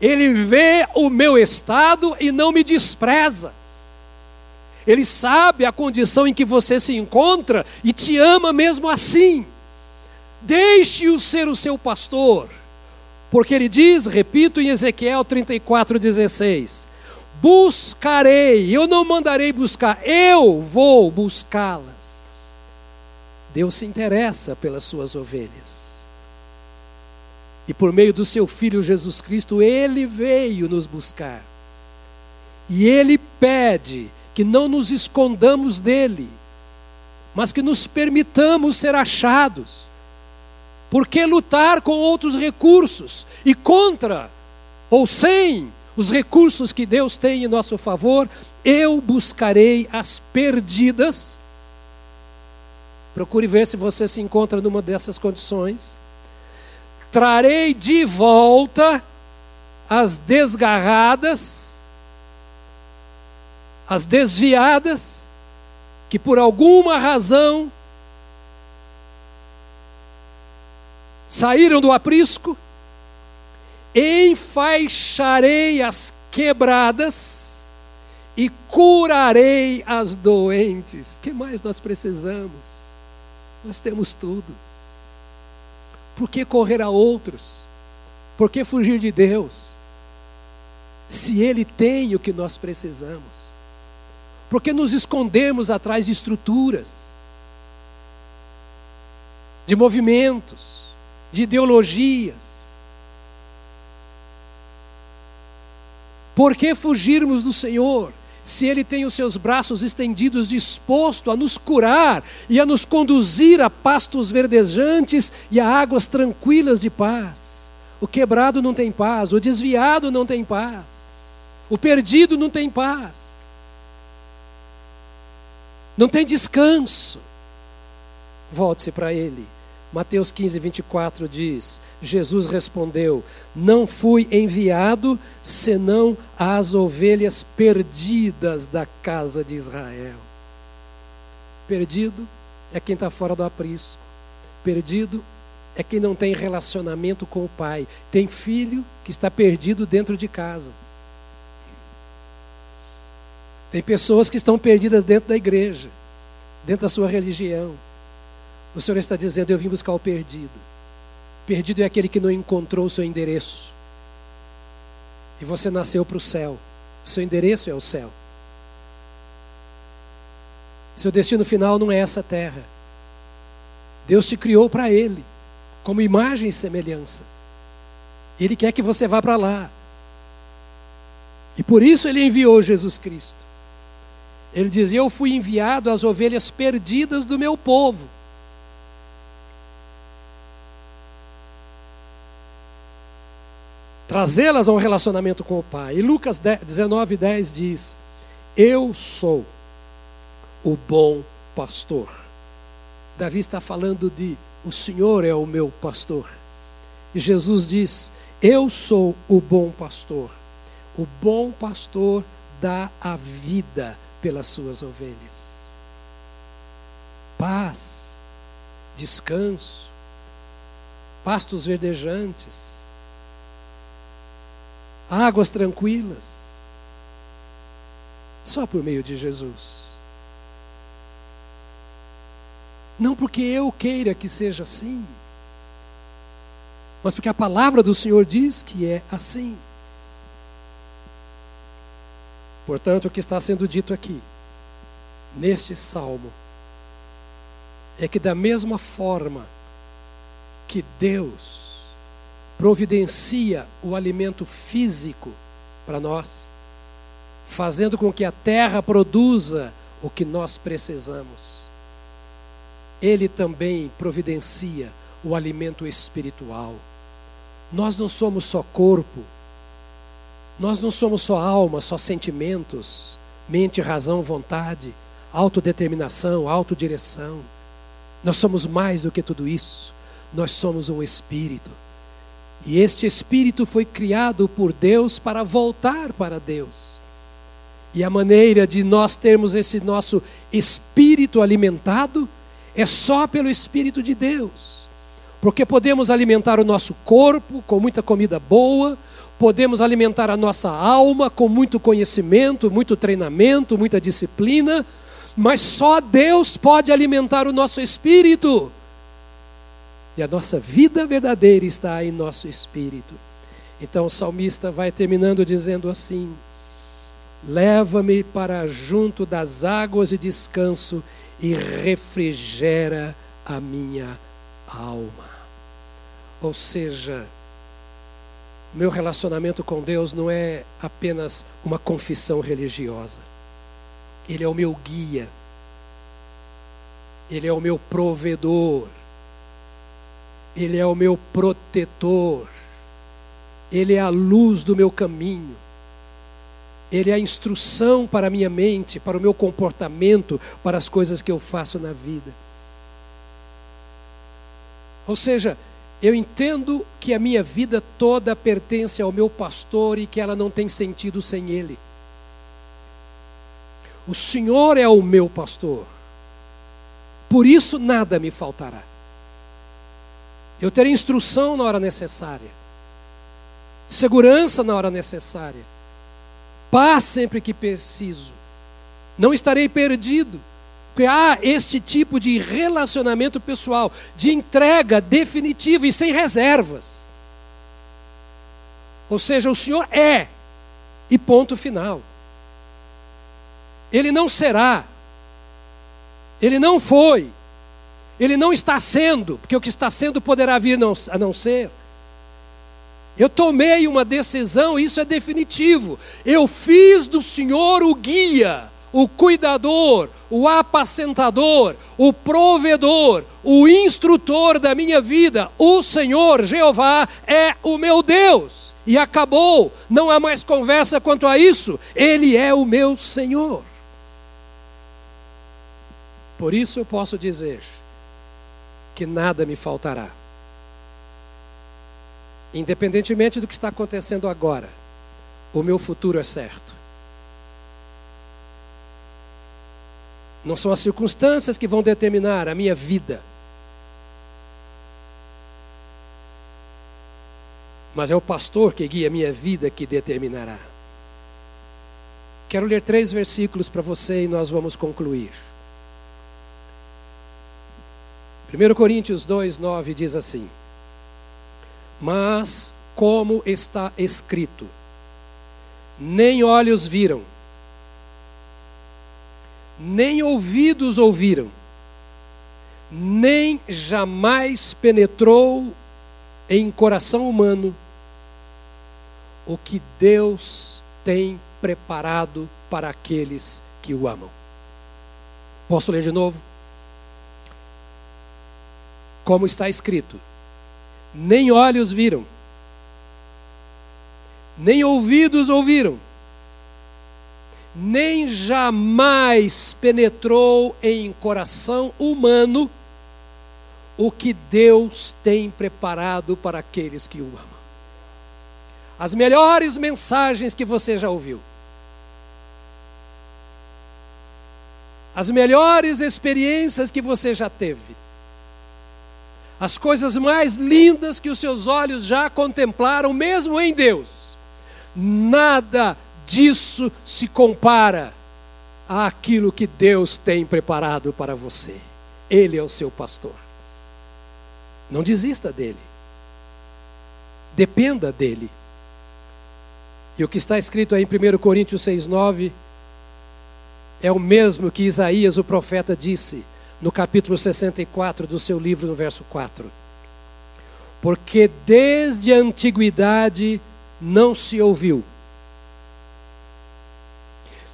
Ele vê o meu estado e não me despreza. Ele sabe a condição em que você se encontra e te ama mesmo assim. Deixe-o ser o seu pastor. Porque ele diz, repito em Ezequiel 34,16: Buscarei, eu não mandarei buscar, eu vou buscá-las. Deus se interessa pelas suas ovelhas. E por meio do seu Filho Jesus Cristo, ele veio nos buscar. E ele pede que não nos escondamos dele, mas que nos permitamos ser achados. Por que lutar com outros recursos e contra ou sem os recursos que Deus tem em nosso favor? Eu buscarei as perdidas. Procure ver se você se encontra numa dessas condições trarei de volta as desgarradas, as desviadas, que por alguma razão saíram do aprisco, enfaixarei as quebradas e curarei as doentes. Que mais nós precisamos? Nós temos tudo. Por que correr a outros? Por que fugir de Deus? Se Ele tem o que nós precisamos. Por que nos escondemos atrás de estruturas, de movimentos, de ideologias? Por que fugirmos do Senhor? se Ele tem os seus braços estendidos, disposto a nos curar e a nos conduzir a pastos verdejantes e a águas tranquilas de paz. O quebrado não tem paz, o desviado não tem paz, o perdido não tem paz, não tem descanso. Volte-se para Ele. Mateus 15, 24 diz: Jesus respondeu: Não fui enviado senão às ovelhas perdidas da casa de Israel. Perdido é quem está fora do aprisco. Perdido é quem não tem relacionamento com o pai. Tem filho que está perdido dentro de casa. Tem pessoas que estão perdidas dentro da igreja, dentro da sua religião o Senhor está dizendo: Eu vim buscar o perdido. Perdido é aquele que não encontrou o seu endereço. E você nasceu para o céu. O seu endereço é o céu. Seu destino final não é essa terra. Deus te criou para Ele, como imagem e semelhança. Ele quer que você vá para lá. E por isso Ele enviou Jesus Cristo. Ele diz: Eu fui enviado às ovelhas perdidas do meu povo. Trazê-las a um relacionamento com o Pai. E Lucas 19, 10 diz: Eu sou o bom pastor. Davi está falando de o Senhor é o meu pastor. E Jesus diz: Eu sou o bom pastor. O bom pastor dá a vida pelas suas ovelhas. Paz, descanso, pastos verdejantes águas tranquilas. Só por meio de Jesus. Não porque eu queira que seja assim, mas porque a palavra do Senhor diz que é assim. Portanto, o que está sendo dito aqui, neste salmo, é que da mesma forma que Deus providencia o alimento físico para nós, fazendo com que a terra produza o que nós precisamos. Ele também providencia o alimento espiritual. Nós não somos só corpo, nós não somos só alma, só sentimentos, mente, razão, vontade, autodeterminação, autodireção. Nós somos mais do que tudo isso. Nós somos um espírito. E este espírito foi criado por Deus para voltar para Deus. E a maneira de nós termos esse nosso espírito alimentado é só pelo Espírito de Deus. Porque podemos alimentar o nosso corpo com muita comida boa, podemos alimentar a nossa alma com muito conhecimento, muito treinamento, muita disciplina, mas só Deus pode alimentar o nosso espírito. E a nossa vida verdadeira está em nosso espírito. Então o salmista vai terminando dizendo assim: Leva-me para junto das águas de descanso e refrigera a minha alma. Ou seja, meu relacionamento com Deus não é apenas uma confissão religiosa. Ele é o meu guia. Ele é o meu provedor. Ele é o meu protetor. Ele é a luz do meu caminho. Ele é a instrução para a minha mente, para o meu comportamento, para as coisas que eu faço na vida. Ou seja, eu entendo que a minha vida toda pertence ao meu pastor e que ela não tem sentido sem ele. O Senhor é o meu pastor. Por isso nada me faltará. Eu terei instrução na hora necessária, segurança na hora necessária, paz sempre que preciso. Não estarei perdido, porque há este tipo de relacionamento pessoal, de entrega definitiva e sem reservas. Ou seja, o Senhor é, e ponto final. Ele não será, ele não foi, ele não está sendo, porque o que está sendo poderá vir não, a não ser. Eu tomei uma decisão, isso é definitivo. Eu fiz do Senhor o guia, o cuidador, o apacentador, o provedor, o instrutor da minha vida. O Senhor Jeová é o meu Deus. E acabou, não há mais conversa quanto a isso. Ele é o meu Senhor. Por isso eu posso dizer que nada me faltará. Independentemente do que está acontecendo agora, o meu futuro é certo. Não são as circunstâncias que vão determinar a minha vida. Mas é o pastor que guia a minha vida que determinará. Quero ler três versículos para você e nós vamos concluir. 1 Coríntios 2, 9 diz assim: Mas, como está escrito, nem olhos viram, nem ouvidos ouviram, nem jamais penetrou em coração humano o que Deus tem preparado para aqueles que o amam. Posso ler de novo? Como está escrito: nem olhos viram, nem ouvidos ouviram, nem jamais penetrou em coração humano o que Deus tem preparado para aqueles que o amam. As melhores mensagens que você já ouviu. As melhores experiências que você já teve as coisas mais lindas que os seus olhos já contemplaram, mesmo em Deus. Nada disso se compara àquilo que Deus tem preparado para você. Ele é o seu pastor. Não desista dele. Dependa dele. E o que está escrito aí em 1 Coríntios 6,9 é o mesmo que Isaías, o profeta, disse no capítulo 64 do seu livro, no verso 4. Porque desde a antiguidade não se ouviu,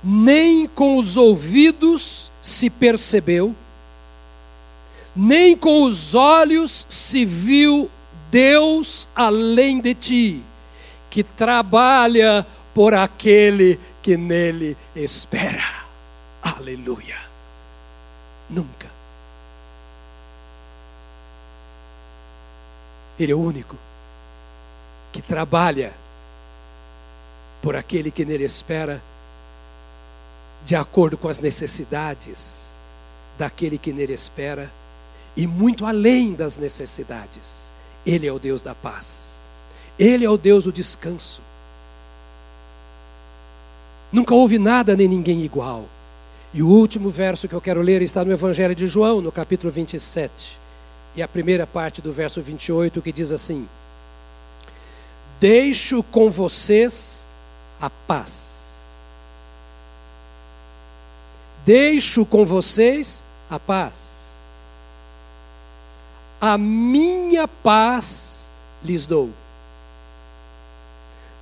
nem com os ouvidos se percebeu, nem com os olhos se viu Deus além de ti, que trabalha por aquele que nele espera. Aleluia. Nunca. Ele é o único que trabalha por aquele que nele espera, de acordo com as necessidades daquele que nele espera, e muito além das necessidades. Ele é o Deus da paz, Ele é o Deus do descanso, Nunca houve nada nem ninguém igual. E o último verso que eu quero ler está no Evangelho de João, no capítulo 27. E a primeira parte do verso 28 que diz assim: Deixo com vocês a paz. Deixo com vocês a paz. A minha paz lhes dou.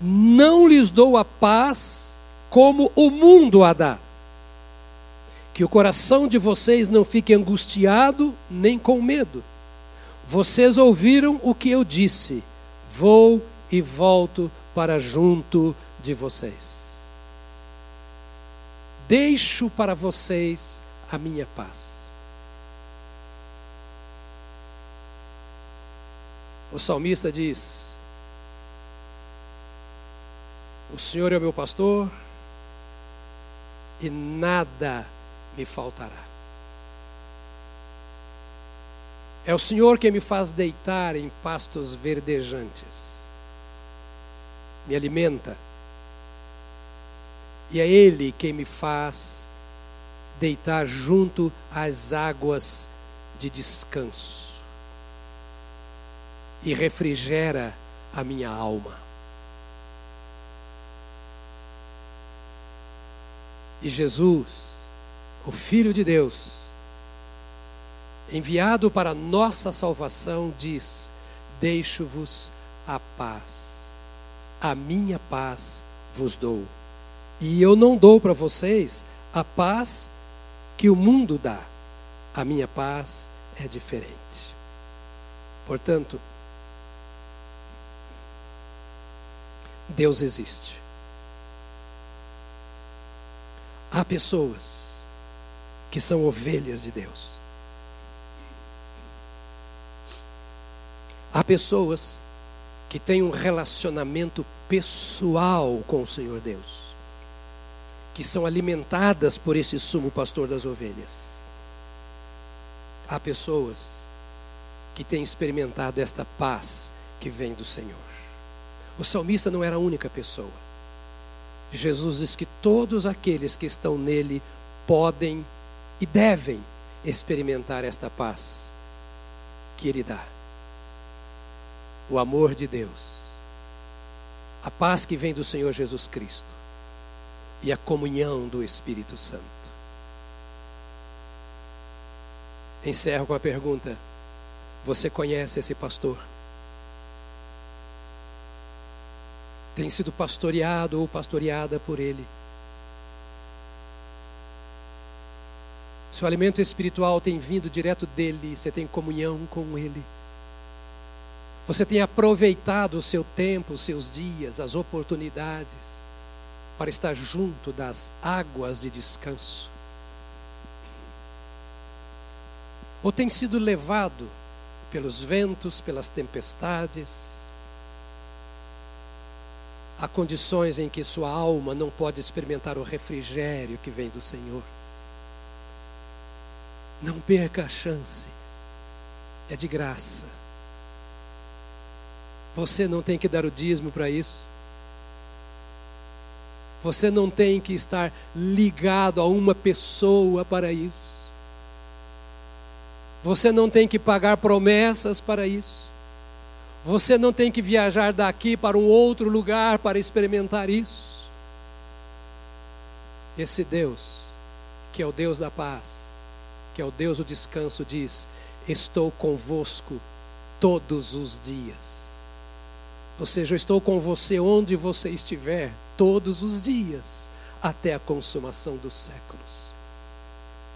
Não lhes dou a paz como o mundo a dá. Que o coração de vocês não fique angustiado nem com medo. Vocês ouviram o que eu disse. Vou e volto para junto de vocês. Deixo para vocês a minha paz. O salmista diz: O Senhor é o meu pastor e nada me faltará. É o Senhor que me faz deitar em pastos verdejantes, me alimenta, e é Ele quem me faz deitar junto às águas de descanso. E refrigera a minha alma. E Jesus, o Filho de Deus, enviado para nossa salvação, diz: Deixo-vos a paz, a minha paz vos dou. E eu não dou para vocês a paz que o mundo dá. A minha paz é diferente. Portanto, Deus existe. Há pessoas que são ovelhas de Deus. Há pessoas que têm um relacionamento pessoal com o Senhor Deus, que são alimentadas por esse sumo pastor das ovelhas. Há pessoas que têm experimentado esta paz que vem do Senhor. O salmista não era a única pessoa. Jesus diz que todos aqueles que estão nele podem e devem experimentar esta paz que ele dá. O amor de Deus, a paz que vem do Senhor Jesus Cristo e a comunhão do Espírito Santo. Encerro com a pergunta: Você conhece esse pastor? tem sido pastoreado ou pastoreada por Ele. Seu alimento espiritual tem vindo direto dele, você tem comunhão com Ele. Você tem aproveitado o seu tempo, os seus dias, as oportunidades para estar junto das águas de descanso. Ou tem sido levado pelos ventos, pelas tempestades, Há condições em que sua alma não pode experimentar o refrigério que vem do Senhor. Não perca a chance, é de graça. Você não tem que dar o dízimo para isso. Você não tem que estar ligado a uma pessoa para isso. Você não tem que pagar promessas para isso. Você não tem que viajar daqui para um outro lugar para experimentar isso. Esse Deus, que é o Deus da paz, que é o Deus do descanso, diz: Estou convosco todos os dias. Ou seja, eu estou com você onde você estiver, todos os dias, até a consumação dos séculos.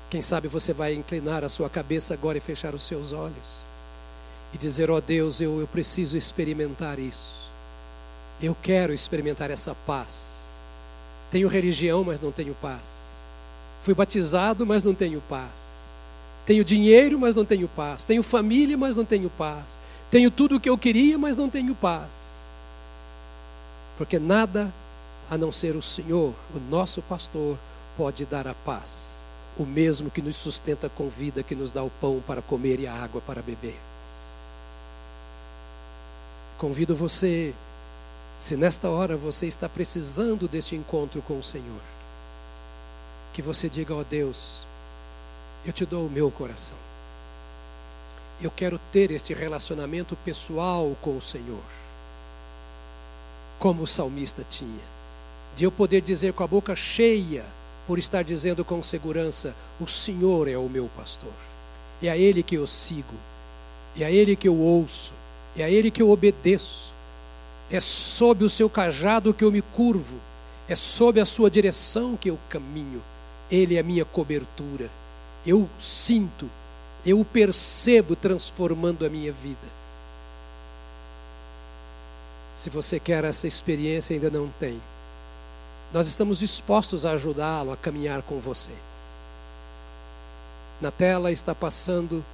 Quem sabe você vai inclinar a sua cabeça agora e fechar os seus olhos e dizer: Ó oh Deus, eu, eu preciso experimentar isso. Eu quero experimentar essa paz. Tenho religião, mas não tenho paz. Fui batizado, mas não tenho paz. Tenho dinheiro, mas não tenho paz. Tenho família, mas não tenho paz. Tenho tudo o que eu queria, mas não tenho paz. Porque nada a não ser o Senhor, o nosso pastor, pode dar a paz. O mesmo que nos sustenta com vida, que nos dá o pão para comer e a água para beber. Convido você Se nesta hora você está precisando deste encontro com o Senhor, que você diga, ó oh Deus, eu te dou o meu coração. Eu quero ter este relacionamento pessoal com o Senhor, como o salmista tinha, de eu poder dizer com a boca cheia, por estar dizendo com segurança: O Senhor é o meu pastor, é a Ele que eu sigo, é a Ele que eu ouço, é a Ele que eu obedeço, é sob o seu cajado que eu me curvo, é sob a sua direção que eu caminho, Ele é a minha cobertura. Eu sinto eu percebo transformando a minha vida. Se você quer essa experiência e ainda não tem, nós estamos dispostos a ajudá-lo a caminhar com você. Na tela está passando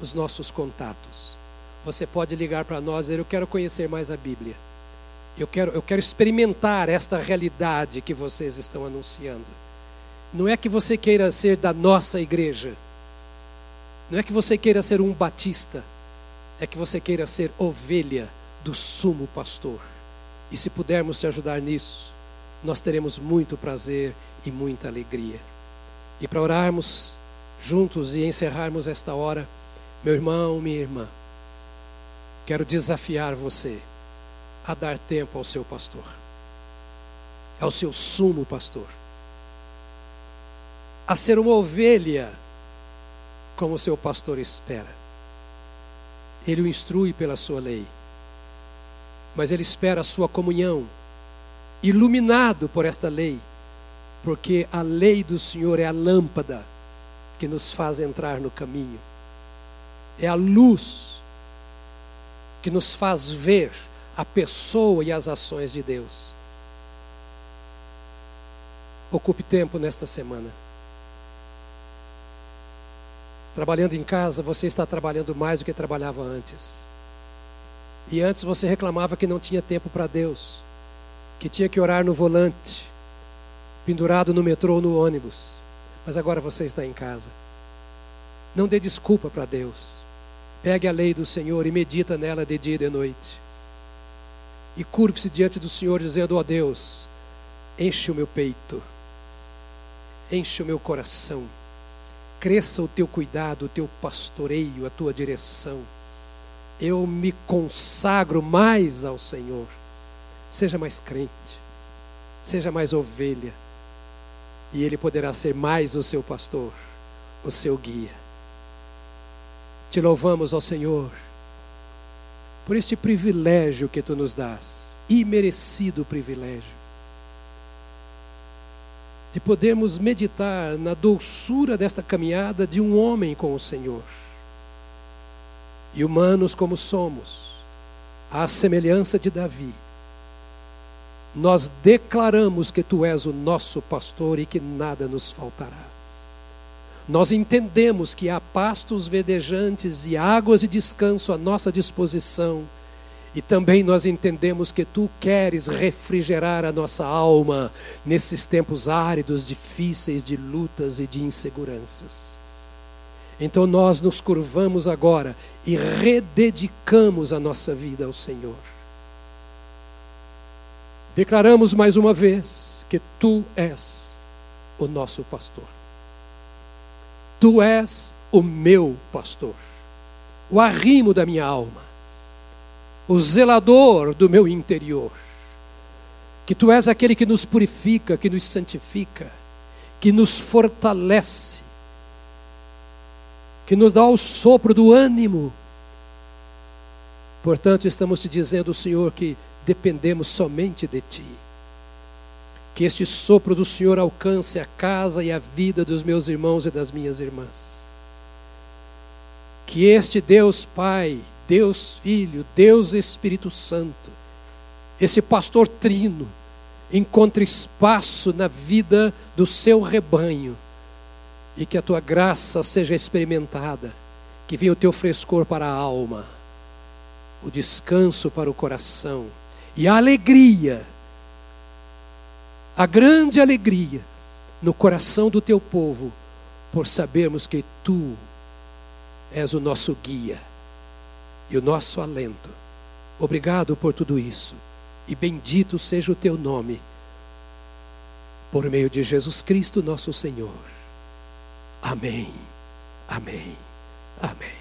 os nossos contatos. Você pode ligar para nós e dizer: Eu quero conhecer mais a Bíblia. Eu quero, eu quero experimentar esta realidade que vocês estão anunciando. Não é que você queira ser da nossa igreja não é que você queira ser um batista, é que você queira ser ovelha do sumo pastor. E se pudermos te ajudar nisso, nós teremos muito prazer e muita alegria. E para orarmos juntos e encerrarmos esta hora, meu irmão, minha irmã, quero desafiar você a dar tempo ao seu pastor, ao seu sumo pastor, a ser uma ovelha como seu pastor espera. Ele o instrui pela sua lei, mas ele espera a sua comunhão, iluminado por esta lei, porque a lei do Senhor é a lâmpada que nos faz entrar no caminho, é a luz que nos faz ver a pessoa e as ações de Deus. Ocupe tempo nesta semana Trabalhando em casa, você está trabalhando mais do que trabalhava antes. E antes você reclamava que não tinha tempo para Deus, que tinha que orar no volante, pendurado no metrô ou no ônibus. Mas agora você está em casa. Não dê desculpa para Deus. Pegue a lei do Senhor e medita nela de dia e de noite. E curve-se diante do Senhor, dizendo: Ó Deus, enche o meu peito, enche o meu coração cresça o teu cuidado, o teu pastoreio, a tua direção. Eu me consagro mais ao Senhor. Seja mais crente, seja mais ovelha, e Ele poderá ser mais o seu pastor, o seu guia. Te louvamos, ó Senhor, por este privilégio que tu nos dás, imerecido privilégio de podermos meditar na doçura desta caminhada de um homem com o Senhor. E humanos como somos, à semelhança de Davi, nós declaramos que tu és o nosso pastor e que nada nos faltará. Nós entendemos que há pastos verdejantes e águas de descanso à nossa disposição e também nós entendemos que tu queres refrigerar a nossa alma nesses tempos áridos, difíceis de lutas e de inseguranças. Então nós nos curvamos agora e rededicamos a nossa vida ao Senhor. Declaramos mais uma vez que tu és o nosso pastor. Tu és o meu pastor, o arrimo da minha alma o zelador do meu interior. Que tu és aquele que nos purifica, que nos santifica, que nos fortalece, que nos dá o sopro do ânimo. Portanto, estamos te dizendo, Senhor, que dependemos somente de Ti. Que este sopro do Senhor alcance a casa e a vida dos meus irmãos e das minhas irmãs. Que este Deus Pai Deus Filho, Deus Espírito Santo, esse pastor trino, encontre espaço na vida do seu rebanho e que a tua graça seja experimentada, que venha o teu frescor para a alma, o descanso para o coração e a alegria, a grande alegria no coração do teu povo, por sabermos que tu és o nosso guia e o nosso alento. Obrigado por tudo isso e bendito seja o teu nome, por meio de Jesus Cristo, nosso Senhor. Amém, amém, amém.